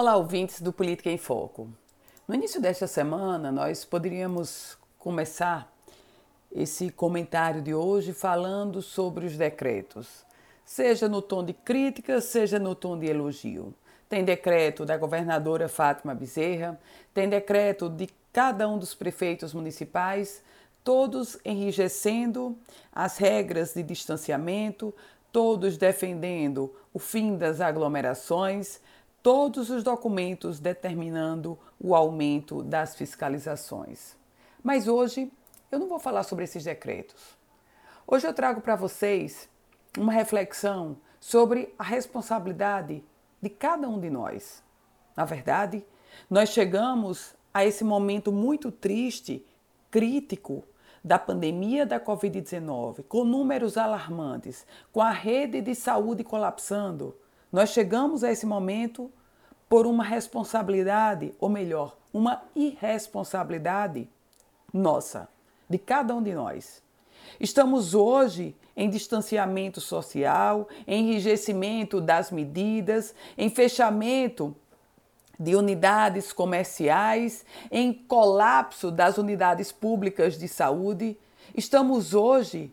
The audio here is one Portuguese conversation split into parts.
Olá, ouvintes do Política em Foco. No início desta semana, nós poderíamos começar esse comentário de hoje falando sobre os decretos, seja no tom de crítica, seja no tom de elogio. Tem decreto da governadora Fátima Bezerra, tem decreto de cada um dos prefeitos municipais, todos enrijecendo as regras de distanciamento, todos defendendo o fim das aglomerações, todos os documentos determinando o aumento das fiscalizações. Mas hoje eu não vou falar sobre esses decretos. Hoje eu trago para vocês uma reflexão sobre a responsabilidade de cada um de nós. Na verdade, nós chegamos a esse momento muito triste, crítico, da pandemia da Covid-19, com números alarmantes, com a rede de saúde colapsando, nós chegamos a esse momento por uma responsabilidade, ou melhor, uma irresponsabilidade nossa, de cada um de nós. Estamos hoje em distanciamento social, em enrijecimento das medidas, em fechamento de unidades comerciais, em colapso das unidades públicas de saúde. Estamos hoje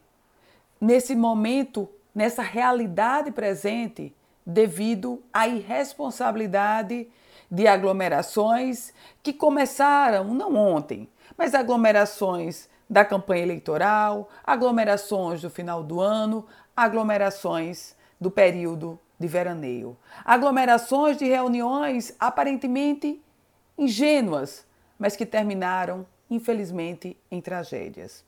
nesse momento, nessa realidade presente devido à irresponsabilidade de aglomerações que começaram não ontem, mas aglomerações da campanha eleitoral, aglomerações do final do ano, aglomerações do período de veraneio, aglomerações de reuniões aparentemente ingênuas, mas que terminaram, infelizmente, em tragédias.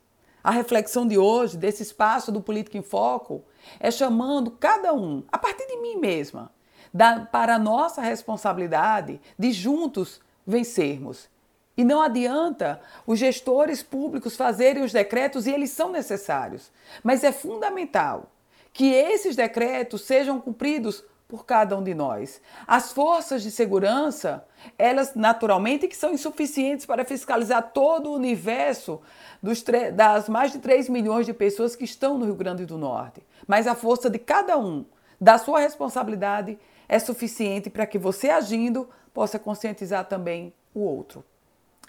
A reflexão de hoje, desse espaço do Política em Foco, é chamando cada um, a partir de mim mesma, da, para a nossa responsabilidade de juntos vencermos. E não adianta os gestores públicos fazerem os decretos e eles são necessários, mas é fundamental que esses decretos sejam cumpridos por cada um de nós. As forças de segurança, elas naturalmente que são insuficientes para fiscalizar todo o universo dos das mais de 3 milhões de pessoas que estão no Rio Grande do Norte. Mas a força de cada um, da sua responsabilidade, é suficiente para que você agindo possa conscientizar também o outro.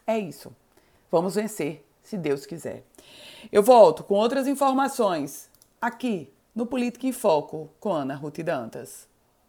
É isso. Vamos vencer, se Deus quiser. Eu volto com outras informações aqui no Política em Foco com Ana Ruth Dantas.